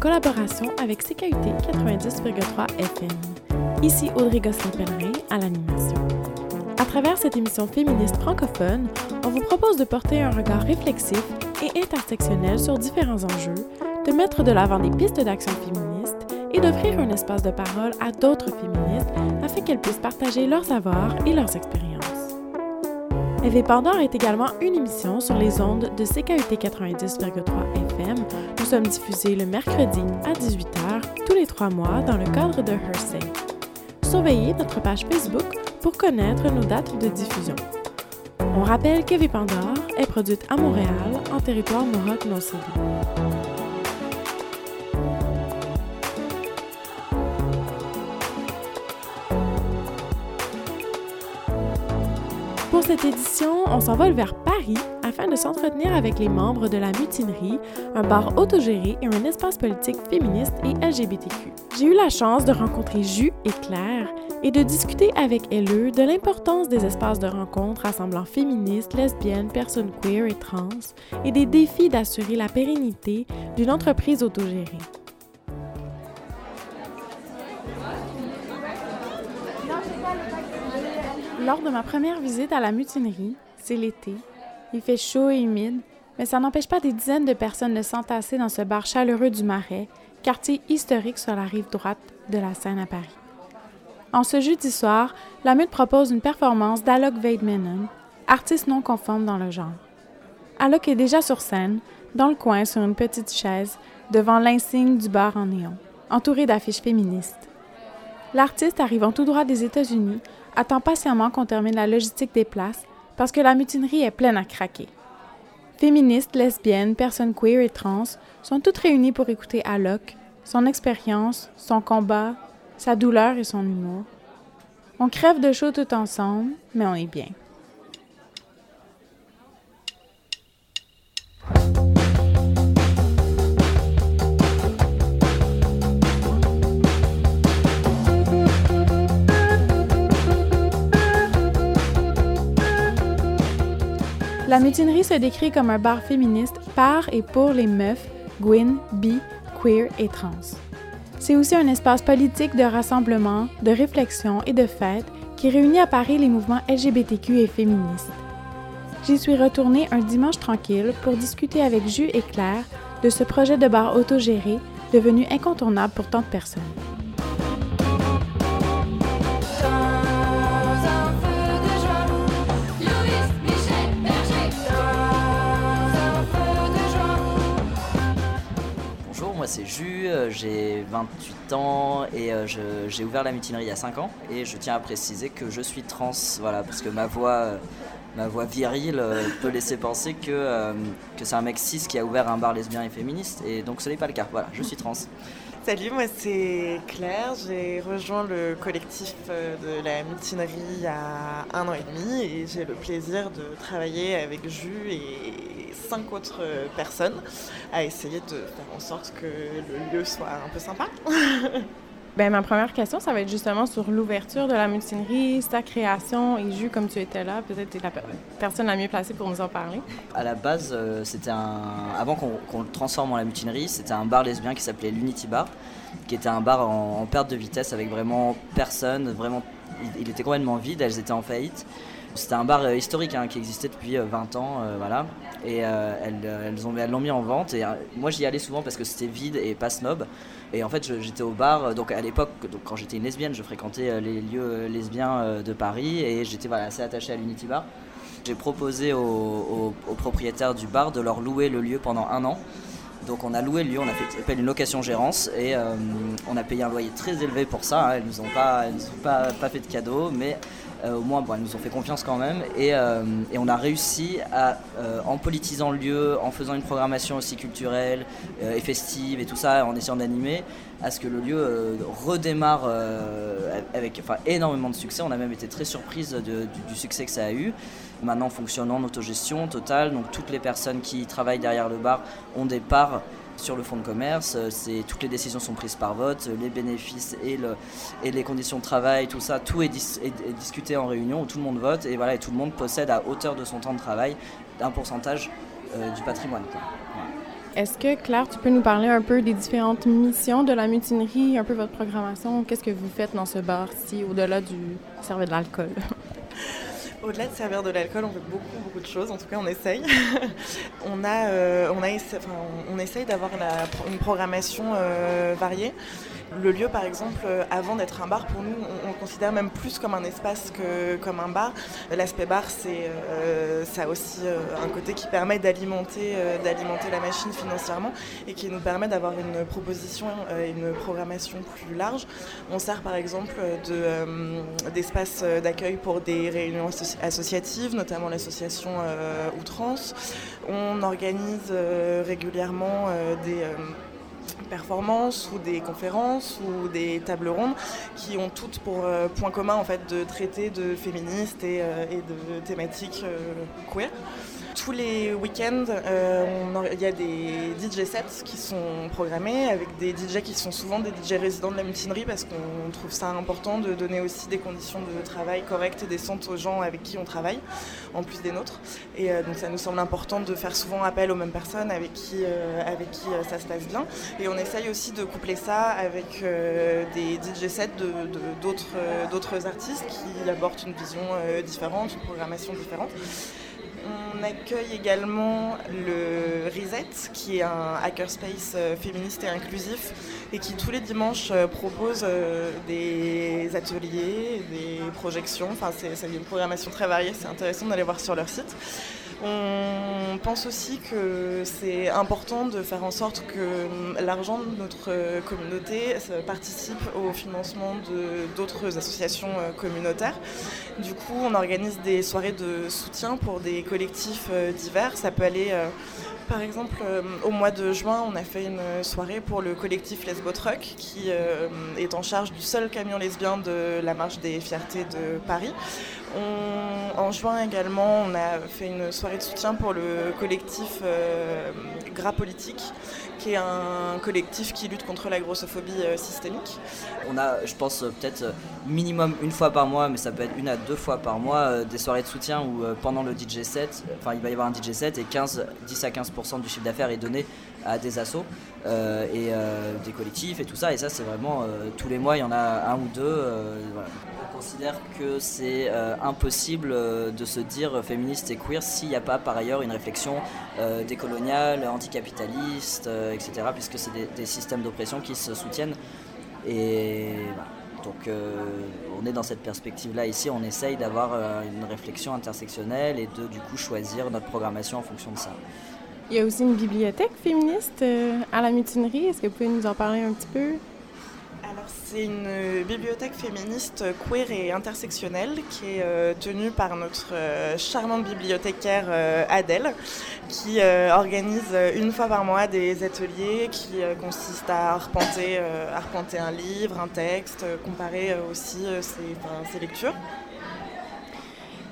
collaboration avec CKUT 90,3 FM. Ici Audrey Gosselin-Pellerin à l'animation. À travers cette émission féministe francophone, on vous propose de porter un regard réflexif et intersectionnel sur différents enjeux, de mettre de l'avant des pistes d'action féministes et d'offrir un espace de parole à d'autres féministes afin qu'elles puissent partager leurs savoirs et leurs expériences. Pandore est également une émission sur les ondes de CKUT 90,3 FM. Nous sommes diffusés le mercredi à 18h tous les trois mois dans le cadre de Hersey. Surveillez notre page Facebook pour connaître nos dates de diffusion. On rappelle qu'Eve Pandore est produite à Montréal en territoire Mohawk non. Cette édition, on s'envole vers Paris afin de s'entretenir avec les membres de la Mutinerie, un bar autogéré et un espace politique féministe et LGBTQ. J'ai eu la chance de rencontrer Jus et Claire et de discuter avec elles de l'importance des espaces de rencontre rassemblant féministes, lesbiennes, personnes queer et trans et des défis d'assurer la pérennité d'une entreprise autogérée. Lors de ma première visite à la mutinerie, c'est l'été. Il fait chaud et humide, mais ça n'empêche pas des dizaines de personnes de s'entasser dans ce bar chaleureux du Marais, quartier historique sur la rive droite de la Seine à Paris. En ce jeudi soir, la Mute propose une performance d'Alok Veidmenon, artiste non conforme dans le genre. Alok est déjà sur scène, dans le coin sur une petite chaise, devant l'insigne du bar en néon, entouré d'affiches féministes. L'artiste arrivant tout droit des États-Unis attend patiemment qu'on termine la logistique des places parce que la mutinerie est pleine à craquer. Féministes, lesbiennes, personnes queer et trans sont toutes réunies pour écouter Alok, son expérience, son combat, sa douleur et son humour. On crève de chaud tout ensemble, mais on est bien. La mutinerie se décrit comme un bar féministe par et pour les meufs, gwyn, bi, queer et trans. C'est aussi un espace politique de rassemblement, de réflexion et de fête qui réunit à Paris les mouvements LGBTQ et féministes. J'y suis retournée un dimanche tranquille pour discuter avec Jus et Claire de ce projet de bar autogéré devenu incontournable pour tant de personnes. C'est Jus, euh, j'ai 28 ans et euh, j'ai ouvert la mutinerie il y a 5 ans et je tiens à préciser que je suis trans, voilà, parce que ma voix, euh, ma voix virile peut laisser penser que, que c'est un mec cis qui a ouvert un bar lesbien et féministe et donc ce n'est pas le cas, voilà, je suis trans. Salut, moi c'est Claire. J'ai rejoint le collectif de la mutinerie il y a un an et demi et j'ai le plaisir de travailler avec Jus et cinq autres euh, personnes à essayer de faire en sorte que le lieu soit un peu sympa. Ben, ma première question, ça va être justement sur l'ouverture de la mutinerie, sa création et Jus, comme tu étais là, peut-être tu es la per- personne la mieux placée pour nous en parler. À la base, euh, c'était un. Avant qu'on le transforme en la mutinerie, c'était un bar lesbien qui s'appelait l'Unity Bar, qui était un bar en, en perte de vitesse avec vraiment personne, vraiment. Il, il était complètement vide, elles étaient en faillite. C'était un bar euh, historique hein, qui existait depuis euh, 20 ans, euh, voilà. Et euh, elles, euh, elles ont- elles l'ont mis en vente. Et euh, moi, j'y allais souvent parce que c'était vide et pas snob. Et en fait, j'étais au bar. euh, Donc à l'époque, donc, quand j'étais une lesbienne, je fréquentais euh, les lieux euh, lesbiens euh, de Paris et j'étais voilà, assez attaché à l'Unity Bar. J'ai proposé aux, propriétaires du bar de leur louer le lieu pendant un an. Donc on a loué le lieu, on a fait appelle une location gérance et euh, on a payé un loyer très élevé pour ça. hein. Elles nous ont pas, elles nous ont pas, pas fait de cadeaux, mais euh, au moins bon, elles nous ont fait confiance quand même et, euh, on a réussi à, euh, en politisant le lieu, en faisant une programmation aussi culturelle euh, et festive et tout ça, en essayant d'animer, à ce que le lieu euh, redémarre euh, avec énormément de succès. On a même été très surprise du succès que ça a eu. Maintenant fonctionnant en autogestion totale, donc toutes les personnes qui travaillent derrière le bar ont des parts sur le fonds de commerce. Euh, C'est, toutes les décisions sont prises par vote, euh, les bénéfices et, le, les conditions de travail, tout ça, tout est, dis- discuté en réunion où tout le monde vote et voilà, et tout le monde possède à hauteur de son temps de travail un pourcentage euh, du patrimoine. Est-ce que, Claire, tu peux nous parler un peu des différentes missions de la mutinerie, un peu votre programmation? Qu'est-ce que vous faites dans ce bar-ci, au-delà du servir de l'alcool? Au-delà de servir de l'alcool, on fait beaucoup, beaucoup de choses. En tout cas, on essaye. on, a, euh, essaye d'avoir une programmation euh, variée. Le lieu, par exemple, euh, avant d'être un bar, pour nous, on, le considère même plus comme un espace que comme un bar. L'aspect bar, c'est euh, ça aussi euh, un côté qui permet d'alimenter d'alimenter la machine financièrement et qui nous permet d'avoir une proposition et une programmation plus large. On sert par exemple d'espace d'accueil pour des réunions associatives, notamment l'association Outrance. On organise régulièrement des performances ou des conférences ou des tables rondes qui ont toutes pour euh, point commun en fait de traiter de féministes et, euh, de thématiques euh, queer. Tous les week-ends, il y a des DJ sets qui sont programmés avec des DJ qui sont souvent des DJ résidents de la mutinerie parce qu'on trouve ça important de donner aussi des conditions de travail correctes et décentes aux gens avec qui on travaille, en plus des nôtres. Et donc ça nous semble important de faire souvent appel aux mêmes personnes avec qui, avec qui ça se passe bien. Et on essaye aussi de coupler ça avec euh, des DJ sets euh, d'autres artistes qui apportent une vision euh, différente, une programmation différente. On accueille également le Reset, qui est un hackerspace féministe et inclusif, et qui tous les dimanches propose des ateliers, des projections. Enfin, c'est une programmation très variée, c'est intéressant d'aller voir sur leur site. On pense aussi que c'est important de faire en sorte que l'argent de notre communauté participe au financement d'autres associations euh, communautaires. Du coup, on organise des soirées de soutien pour des collectifs euh, divers. Ça peut aller euh, par exemple, au mois de juin, on a fait une soirée pour le collectif Lesbo Truck, qui est en charge du seul camion lesbien de la marche des fiertés de Paris en juin également, on a fait une soirée de soutien pour le collectif euh, Gras Politique, qui est un collectif qui lutte contre la grossophobie euh, systémique. On a, je pense, peut-être minimum une fois par mois, mais ça peut être une à deux fois par mois, euh, des soirées de soutien où pendant le DJ set, enfin il va y avoir un DJ set et 15, 10 à 15% du chiffre d'affaires est donné à des assos et des collectifs et tout ça. Et ça, c'est vraiment tous les mois, il y en a un ou deux. Considère que c'est impossible de se dire féministe et queer s'il n'y a pas par ailleurs une réflexion décoloniale, anticapitaliste, etc. Puisque c'est des, systèmes d'oppression qui se soutiennent. Et donc on est dans cette perspective-là ici, on essaye d'avoir une réflexion intersectionnelle et de du coup choisir notre programmation en fonction de ça. Il y a aussi une bibliothèque féministe à la mutinerie. Est-ce que vous pouvez nous en parler un petit peu? C'est une euh, bibliothèque féministe queer et intersectionnelle qui est euh, tenue par notre euh, charmante bibliothécaire Adèle, qui organise une fois par mois des ateliers qui consistent à arpenter, arpenter un livre, un texte, comparer aussi ses, lectures.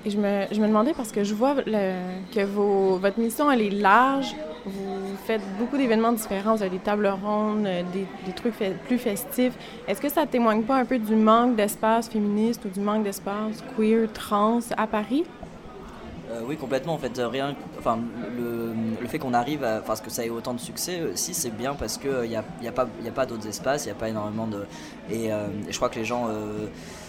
Je me, je me, demandais parce que je vois que vos, votre mission elle est large, vous faites beaucoup d'événements différents, vous avez des tables rondes, euh, des, trucs plus festifs. Est-ce que ça témoigne pas un peu du manque d'espace féministe ou du manque d'espace queer, trans à Paris? Euh, oui, complètement. En fait, rien, enfin, le, fait qu'on arrive à, enfin, que ça ait autant de succès, euh, si c'est bien parce qu'il n'y a, y a, pas, a pas d'autres espaces, il n'y a pas énormément de. Et, je crois que les gens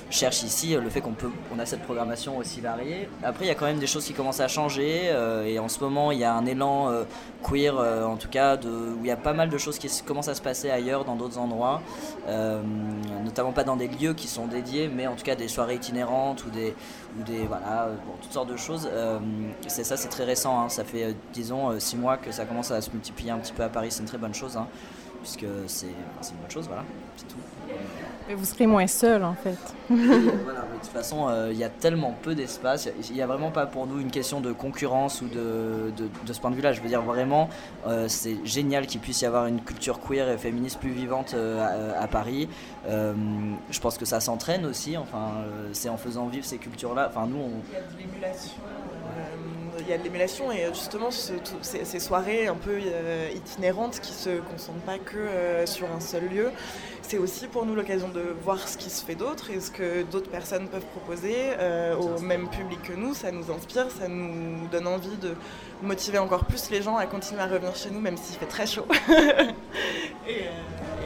cherche ici le fait qu'on peut on a cette programmation aussi variée. Après il y a quand même des choses qui commencent à changer euh, et en ce moment il y a un élan euh, queer euh, en tout cas de, où il y a pas mal de choses qui commencent à se passer ailleurs dans d'autres endroits, notamment pas dans des lieux qui sont dédiés mais en tout cas des soirées itinérantes ou des ou des voilà toutes sortes de choses. c'est ça c'est très récent, hein. ça fait disons six mois que ça commence à se multiplier un petit peu à Paris, c'est une très bonne chose hein, puisque c'est une bonne chose voilà c'est tout vous serez moins seul en fait. voilà, de toute façon, euh, il y a tellement peu d'espace. Il n'y a, vraiment pas pour nous une question de concurrence ou de, de, ce point de vue-là. Je veux dire, vraiment, euh, c'est génial qu'il puisse y avoir une culture queer et féministe plus vivante euh, à, Paris. je pense que ça s'entraîne aussi. Enfin, c'est en faisant vivre ces cultures-là. Enfin, nous, on... Il y a de l'émulation y a de l'émulation et justement ces, soirées un peu itinérantes qui se concentrent pas que sur un seul lieu, c'est aussi pour nous l'occasion de voir ce qui se fait d'autre et ce que d'autres personnes peuvent proposer au même public que nous. Ça nous inspire, ça nous donne envie de motiver encore plus les gens à continuer à revenir chez nous, même s'il fait très chaud. et,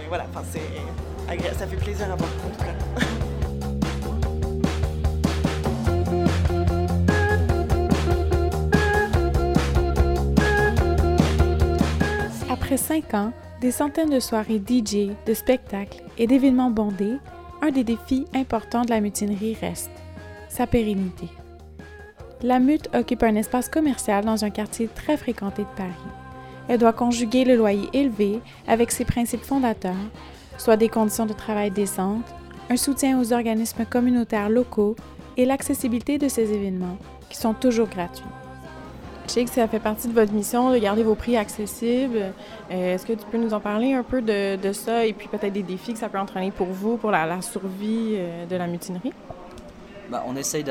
voilà, ça fait plaisir à voir en. Après cinq ans, des centaines de soirées DJ, de spectacles et d'événements bondés, un des défis importants de la mutinerie reste sa pérennité. La Mute occupe un espace commercial dans un quartier très fréquenté de Paris. Elle doit conjuguer le loyer élevé avec ses principes fondateurs, soit des conditions de travail décentes, un soutien aux organismes communautaires locaux et l'accessibilité de ces événements, qui sont toujours gratuits. Je sais que ça fait partie de votre mission de garder vos prix accessibles. Euh, est-ce que tu peux nous en parler un peu de, ça et puis peut-être des défis que ça peut entraîner pour vous, pour la, survie euh, de la mutinerie? Bah, on essaye.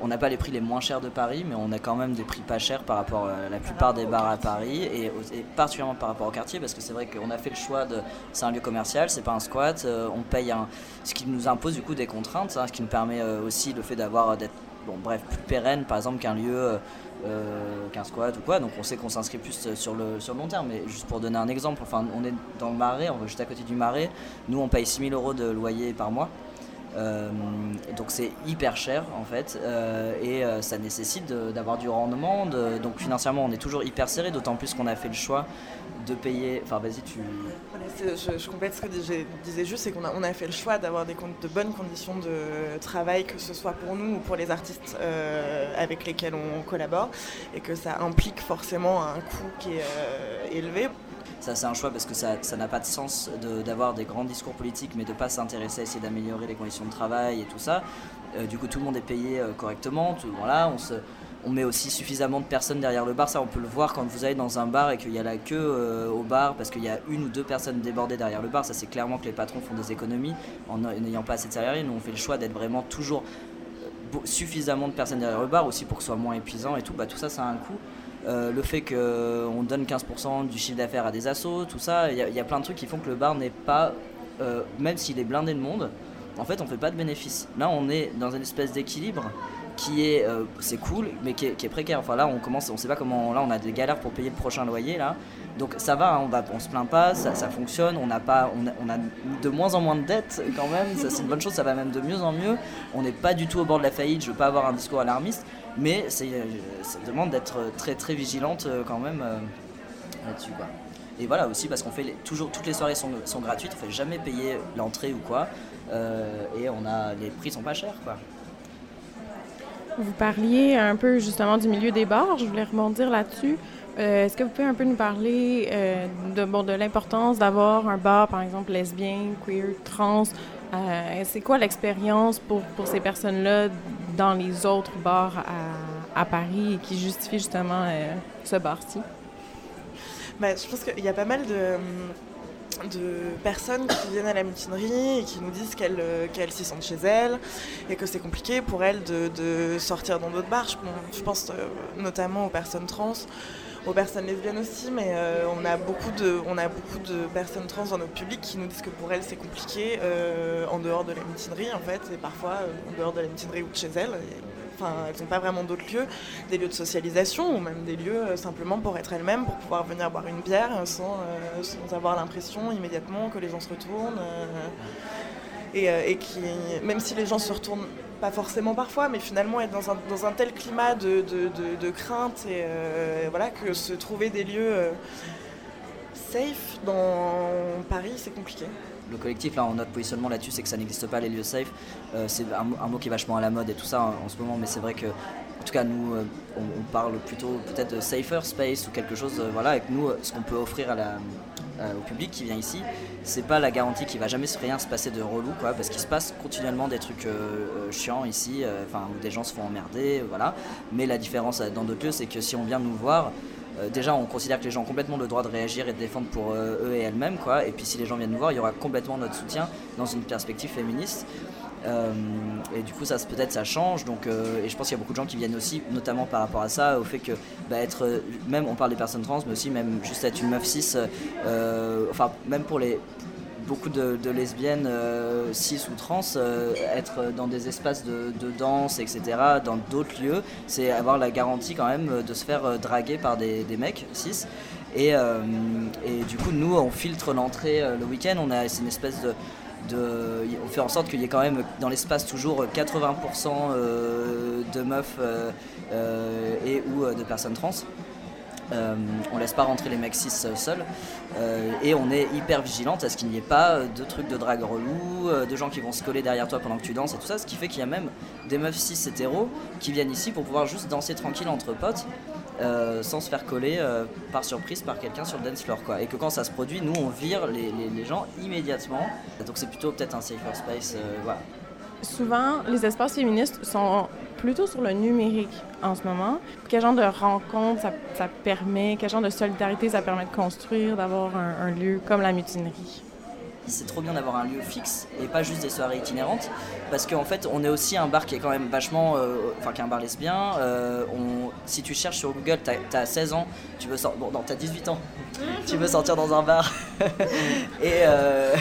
On n'a pas les prix les moins chers de Paris, mais on a quand même des prix pas chers par rapport à la plupart des bars à Paris et, particulièrement par rapport au quartier parce que c'est vrai qu'on a fait le choix de. C'est un lieu commercial, c'est pas un squat. Euh, on paye. Ce qui nous impose du coup des contraintes, hein, ce qui nous permet aussi le fait d'avoir d'être bon, bref, plus pérenne par exemple qu'un lieu euh, qu'un ou quoi. Donc on sait qu'on s'inscrit plus sur le, sur le long terme. Mais juste pour donner un exemple, enfin, on est dans le marais, on va juste à côté du marais. Nous, on paye 6000 euros de loyer par mois. Euh, donc c'est hyper cher en fait euh, et ça nécessite d'avoir du rendement. donc financièrement on est toujours hyper serré, d'autant plus qu'on a fait le choix de payer. Enfin vas-y tu. Je, complète ce que je disais juste, c'est qu'on a, a fait le choix d'avoir des de bonnes conditions de travail, que ce soit pour nous ou pour les artistes euh, avec lesquels on collabore, et que ça implique forcément un coût qui est euh, élevé. Ça, c'est un choix parce que ça n'a pas de sens d'avoir des grands discours politiques, mais de ne pas s'intéresser à essayer d'améliorer les conditions de travail et tout ça. Euh, du coup, tout le monde est payé correctement. Tout, voilà, on se, on met aussi suffisamment de personnes derrière le bar. Ça, on peut le voir quand vous allez dans un bar et qu'il y a la queue euh, au bar parce qu'il y a une ou deux personnes débordées derrière le bar. Ça, c'est clairement que les patrons font des économies en n'ayant pas assez de salariés. Nous, on fait le choix d'être vraiment toujours euh, suffisamment de personnes derrière le bar aussi pour que ce soit moins épuisant et tout. Bah, tout ça, ça a un coût. Euh, le fait qu'on donne 15% du chiffre d'affaires à des assos, tout ça, il y, a plein de trucs qui font que le bar n'est pas, même s'il est blindé de monde, en fait, on fait pas de bénéfice. Là, on est dans une espèce d'équilibre qui est euh, c'est cool mais qui est, précaire. Enfin là on commence on sait pas comment là on a des galères pour payer le prochain loyer là. Donc ça va hein, on va on se plaint pas ça, fonctionne on n'a pas a, de moins en moins de dettes quand même. C'est une bonne chose ça va même de mieux en mieux. On n'est pas du tout au bord de la faillite je veux pas avoir un discours alarmiste mais euh, ça demande d'être très très vigilante euh, quand même là-dessus et voilà aussi parce qu'on fait toujours toutes les soirées sont, sont gratuites on fait jamais payer l'entrée ou quoi et on a les prix sont pas chers quoi vous parliez un peu justement du milieu des bars, je voulais rebondir là-dessus. Euh, est-ce que vous pouvez un peu nous parler euh, de, bon, de l'importance d'avoir un bar, par exemple, lesbien, queer, trans? Euh, c'est quoi l'expérience pour, pour ces personnes-là dans les autres bars à, Paris et qui justifie justement ce bar-ci? Ben, je pense qu'il y a pas mal de de personnes qui viennent à la mutinerie et qui nous disent qu'elles euh, s'y sentent chez elles et que c'est compliqué pour elles de, sortir dans d'autres bars. Je, pense euh, notamment aux personnes trans, aux personnes lesbiennes aussi, mais euh, on, a beaucoup de, personnes trans dans notre public qui nous disent que pour elles c'est compliqué en dehors de la mutinerie en fait, et parfois en dehors de la mutinerie ou de chez elles elles n'ont pas vraiment d'autres lieux, des lieux de socialisation ou même des lieux euh, simplement pour être elles-mêmes, pour pouvoir venir boire une bière euh, sans, avoir l'impression immédiatement que les gens se retournent. Euh, et, même si les gens se retournent pas forcément parfois, mais finalement être dans un, dans un tel climat de, de, crainte et voilà que se trouver des lieux safe dans Paris, c'est compliqué le collectif, là, notre positionnement là-dessus, c'est que ça n'existe pas les lieux safe. Euh, c'est un, mot qui est vachement à la mode et tout ça en, ce moment, mais c'est vrai que, en tout cas, nous, euh, on, parle plutôt peut-être de safer space ou quelque chose, euh, voilà, avec nous, ce qu'on peut offrir à la, au public qui vient ici, c'est pas la garantie qu'il va jamais rien se passer de relou, quoi, parce qu'il se passe continuellement des trucs chiants ici, enfin, où des gens se font emmerder, voilà. Mais la différence dans d'autres lieux, c'est que si on vient nous voir, euh, déjà, on considère que les gens ont complètement le droit de réagir et de défendre pour euh, eux et elles-mêmes, quoi. Et puis, si les gens viennent nous voir, il y aura complètement notre soutien dans une perspective féministe. Et du coup, ça peut-être ça change. Donc, et je pense qu'il y a beaucoup de gens qui viennent aussi, notamment par rapport à ça, au fait que bah, être, même on parle des personnes trans, mais aussi même juste être une meuf cis, enfin même pour les beaucoup de, lesbiennes euh, cis ou trans euh, être dans des espaces de, danse, etc., dans d'autres lieux, c'est avoir la garantie quand même de se faire euh, draguer par des, mecs cis. Et, et, du coup, nous, on filtre l'entrée le week-end. On a une espèce de, on fait en sorte qu'il y ait quand même dans l'espace toujours 80% de meufs et ou de personnes trans. Euh, on laisse pas rentrer les mecs cis seuls. Euh, et on est hyper vigilante à ce qu'il n'y ait pas de trucs de drague relou, euh, de gens qui vont se coller derrière toi pendant que tu danses et tout ça. Ce qui fait qu'il y a même des meufs cis hétéros qui viennent ici pour pouvoir juste danser tranquille entre potes. Sans se faire coller par surprise par quelqu'un sur le dance floor quoi. Et que quand ça se produit, nous on vire les, gens immédiatement. Donc c'est plutôt peut-être un safer space. voilà. Souvent, les espaces féministes sont plutôt sur le numérique en ce moment. Quel genre de rencontre ça, permet, quel genre de solidarité ça permet de construire, d'avoir un, lieu comme la mutinerie? C'est trop bien d'avoir un lieu fixe et pas juste des soirées itinérantes parce qu'en fait on est aussi un bar qui est quand même vachement euh, enfin qui est un bar lesbien euh, on, si tu cherches sur Google t'as as 16 ans tu veux sortir bon non t'as 18 ans tu veux sortir dans un bar et euh,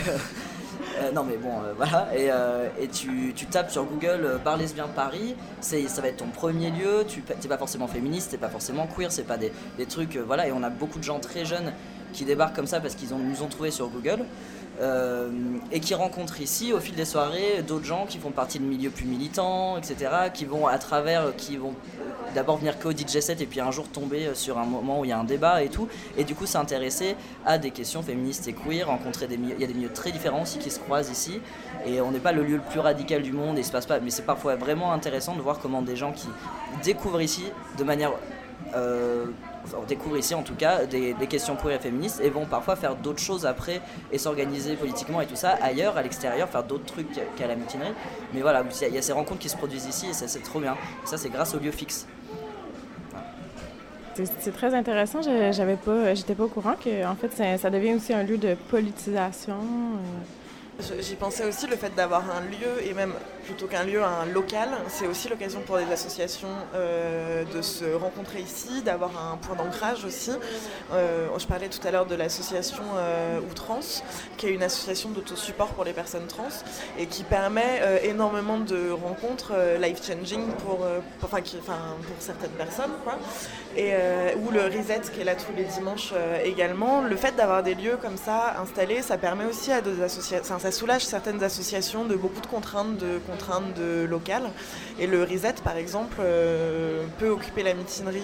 euh, non mais bon, voilà. Et, tu, tapes sur Google Bar lesbien Paris, ça va être ton premier lieu. Tu n'es pas forcément féministe, t'es pas forcément queer, c'est pas des, trucs. voilà, et on a beaucoup de gens très jeunes qui débarquent comme ça parce qu'ils nous ont trouvé sur Google. Euh, et qui rencontrent ici au fil des soirées d'autres gens qui font partie de milieux plus militants, etc., qui vont à travers, qui vont d'abord venir qu'au DJ set et puis un jour tomber sur un moment où il y a un débat et tout, et du coup s'intéresser à des questions féministes et queer, rencontrer des milieux, il y a des milieux très différents aussi qui se croisent ici, et on n'est pas le lieu le plus radical du monde, et il se passe pas, mais c'est parfois vraiment intéressant de voir comment des gens qui découvrent ici de manière euh, on découvre ici en tout cas des, questions queer et féministes et vont parfois faire d'autres choses après et s'organiser politiquement et tout ça ailleurs, à l'extérieur, faire d'autres trucs qu'à la mutinerie. Mais voilà, il y a ces rencontres qui se produisent ici et ça c'est trop bien. ça c'est grâce au lieu fixe. C'est très intéressant. J'avais pas, j'étais pas au courant que en fait ça, devient aussi un lieu de politisation. Euh. J'y pensais aussi, le fait d'avoir un lieu, et même plutôt qu'un lieu, un local, c'est aussi l'occasion pour les associations euh, de se rencontrer ici, d'avoir un point d'ancrage aussi. Euh, je parlais tout à l'heure de l'association euh, Outrance, qui est une association d'autosupport pour les personnes trans, et qui permet énormément de rencontres life-changing pour, pour, enfin, pour certaines personnes. Quoi. Et, ou le Reset, qui est là tous les dimanches également. Le fait d'avoir des lieux comme ça installés, ça permet aussi à des associations ça soulage certaines associations de beaucoup de contraintes, de contraintes de locales. Et le Reset, par exemple, euh, peut occuper la mutinerie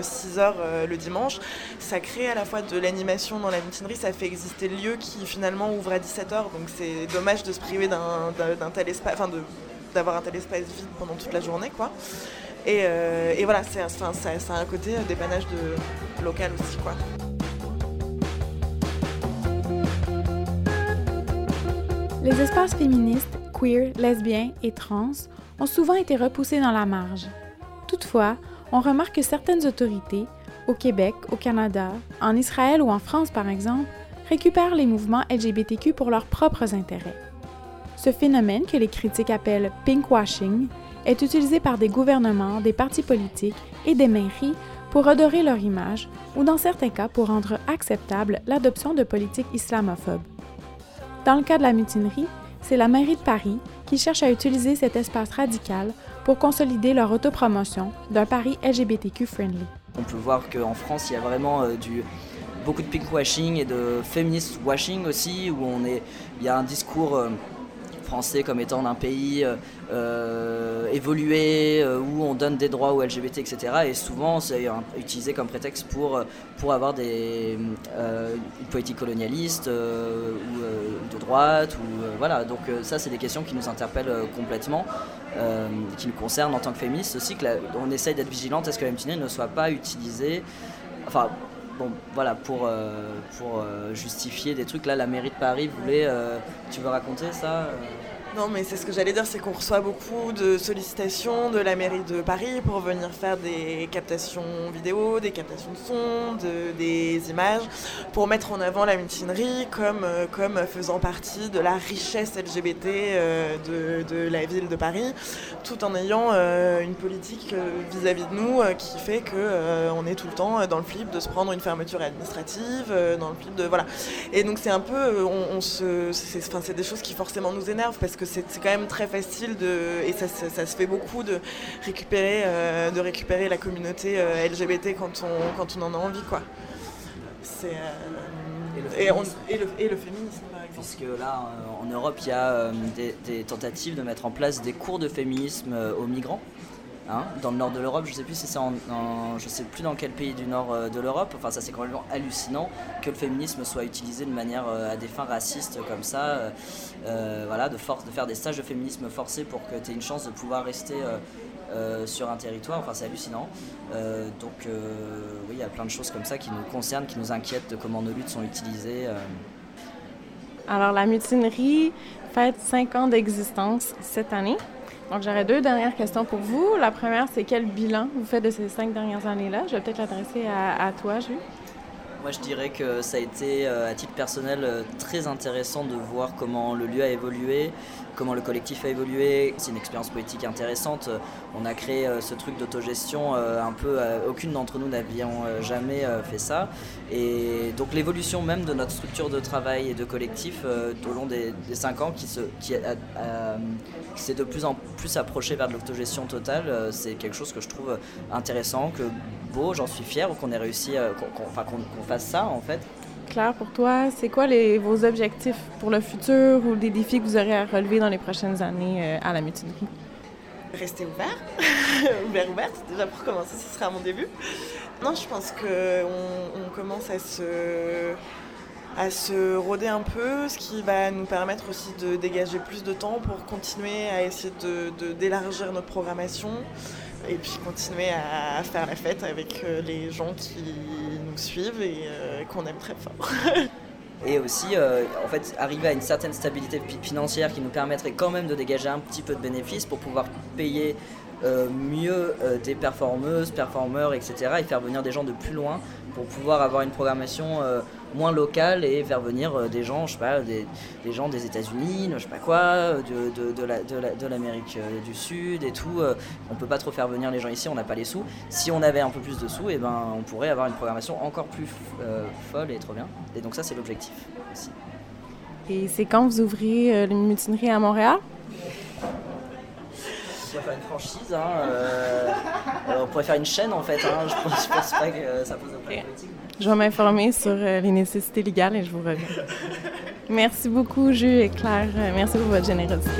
6 euh, heures euh, le dimanche. Ça crée à la fois de l'animation dans la mutinerie, ça fait exister lieu qui finalement ouvre à 17 heures. Donc c'est dommage de se priver d'un tel espace, enfin d'avoir un tel espace vide pendant toute la journée, quoi. Et, voilà, c'est ça, ça, a un côté dépannage de local aussi, quoi. Les espaces féministes, queer, lesbiens et trans ont souvent été repoussés dans la marge. Toutefois, on remarque que certaines autorités, au Québec, au Canada, en Israël ou en France par exemple, récupèrent les mouvements LGBTQ pour leurs propres intérêts. Ce phénomène, que les critiques appellent pinkwashing, est utilisé par des gouvernements, des partis politiques et des mairies pour redorer leur image ou dans certains cas pour rendre acceptable l'adoption de politiques islamophobes. Dans le cas de la mutinerie, c'est la mairie de Paris qui cherche à utiliser cet espace radical pour consolider leur autopromotion d'un Paris LGBTQ friendly. On peut voir qu'en France, il y a vraiment euh, beaucoup de pinkwashing et de feminist washing aussi, où on est, il y a un discours euh, comme étant un pays euh, euh, évolué, euh, où on donne des droits aux LGBT, etc. Et souvent, c'est utilisé comme prétexte pour, pour avoir des, une politique colonialiste ou de droite. Ou, voilà. Donc ça, c'est des questions qui nous interpellent complètement, qui nous concernent en tant que féministes aussi, que on essaye d'être vigilante à ce que la mutinerie ne soit pas utilisée. Enfin, bon, voilà, pour, pour justifier des trucs. Là, la mairie de Paris voulait. tu veux raconter ça Non, mais c'est ce que j'allais dire, c'est qu'on reçoit beaucoup de sollicitations de la mairie de Paris pour venir faire des captations vidéo, des captations de son, des images, pour mettre en avant la mutinerie comme, euh, comme faisant partie de la richesse LGBT euh, de, de, la ville de Paris, tout en ayant euh, une politique vis-à-vis de nous qui fait qu'on on est tout le temps dans le flip de se prendre une fermeture administrative, dans le flip de... Voilà. Et donc c'est un peu... On, c'est des choses qui forcément nous énervent parce que c'est quand même très facile de, et ça, se fait beaucoup de récupérer, euh, de récupérer la communauté euh, LGBT quand on, quand on en a envie. Quoi. C'est, euh, et, le et, le, féminisme, par exemple. Parce que là, en Europe, il y a des, des, tentatives de mettre en place des cours de féminisme aux migrants. Hein, dans le nord de l'Europe. Je sais plus si c'est en, je sais plus dans quel pays du nord euh, de l'Europe. Enfin, ça c'est complètement hallucinant que le féminisme soit utilisé de manière euh, à des fins racistes comme ça. Euh, voilà, de force, de faire des stages de féminisme forcés pour que tu aies une chance de pouvoir rester sur un territoire. Enfin, c'est hallucinant. donc, oui, il y a plein de choses comme ça qui nous concernent, qui nous inquiètent de comment nos luttes sont utilisées. Alors, la mutinerie fête 5 ans d'existence cette année. Donc, j'aurais deux dernières questions pour vous. La première, c'est quel bilan vous faites de ces cinq dernières années-là? Je vais peut-être l'adresser à, toi, Jules. Moi, je dirais que ça a été, euh, à titre personnel, euh, très intéressant de voir comment le lieu a évolué, comment le collectif a évolué. C'est une expérience politique intéressante. On a créé euh, ce truc d'autogestion un peu. aucune d'entre nous n'avions jamais fait ça. Et donc, l'évolution même de notre structure de travail et de collectif au long des, cinq ans qui, qui, s'est de plus en plus approché vers de l'autogestion totale, c'est quelque chose que je trouve intéressant, que beau, j'en suis fier, qu'on ait réussi, qu'on fasse ça en fait. Claire, pour toi, c'est quoi les, vos objectifs pour le futur ou des défis que vous aurez à relever dans les prochaines années euh, à la mutinerie? Rester ouvert, ouvert, ouverte, déjà pour commencer, ce sera mon début. Non, je pense qu'on on commence à se, à se rôder un peu, ce qui va nous permettre aussi de dégager plus de temps pour continuer à essayer d'élargir de, d'élargir notre programmation, et puis continuer à faire la fête avec euh, les gens qui nous suivent et euh, qu'on aime très fort. et aussi euh, en fait arriver à une certaine stabilité financière qui nous permettrait quand même de dégager un petit peu de bénéfices pour pouvoir payer mieux des performeuses, performeurs, etc. et faire venir des gens de plus loin pour pouvoir avoir une programmation moins local et faire venir euh, des gens, je sais pas, des, gens des États-Unis, je sais pas quoi, de, l'Amérique euh, du Sud et tout. Euh, on peut pas trop faire venir les gens ici, on n'a pas les sous. Si on avait un peu plus de sous, et eh ben, on pourrait avoir une programmation encore plus folle et trop bien. Et donc ça, c'est l'objectif aussi. Et c'est quand vous ouvrez une mutinerie à Montréal? on pourrait faire une franchise, hein, on pourrait faire une chaîne en fait. Hein, je, pense, pense pas que ça pose un problème. Je vais m'informer sur euh, les nécessités légales et je vous reviens. Merci beaucoup, Jules et Claire. Merci pour votre générosité.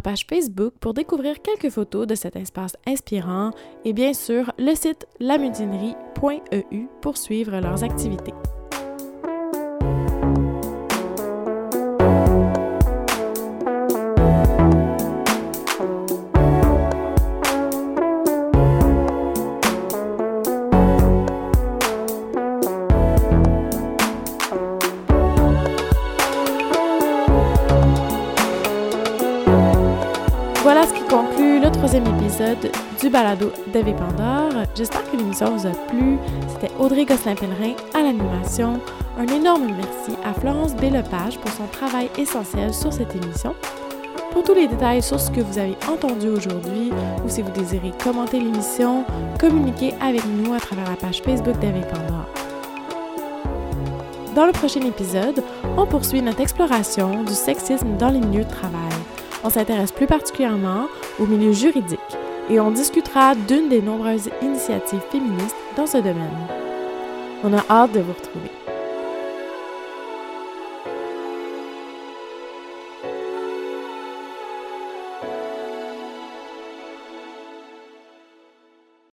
Page Facebook pour découvrir quelques photos de cet espace inspirant et bien sûr le site lamutinerie.eu pour suivre leurs activités. Du balado d'Eve Pandore. J'espère que l'émission vous a plu. C'était Audrey Gosselin-Pellerin à l'animation. Un énorme merci à Florence Bélepage pour son travail essentiel sur cette émission. Pour tous les détails sur ce que vous avez entendu aujourd'hui ou si vous désirez commenter l'émission, communiquez avec nous à travers la page Facebook d'Eve Pandore. Dans le prochain épisode, on poursuit notre exploration du sexisme dans les milieux de travail. On s'intéresse plus particulièrement au milieu juridique et on discutera d'une des nombreuses initiatives féministes dans ce domaine. On a hâte de vous retrouver.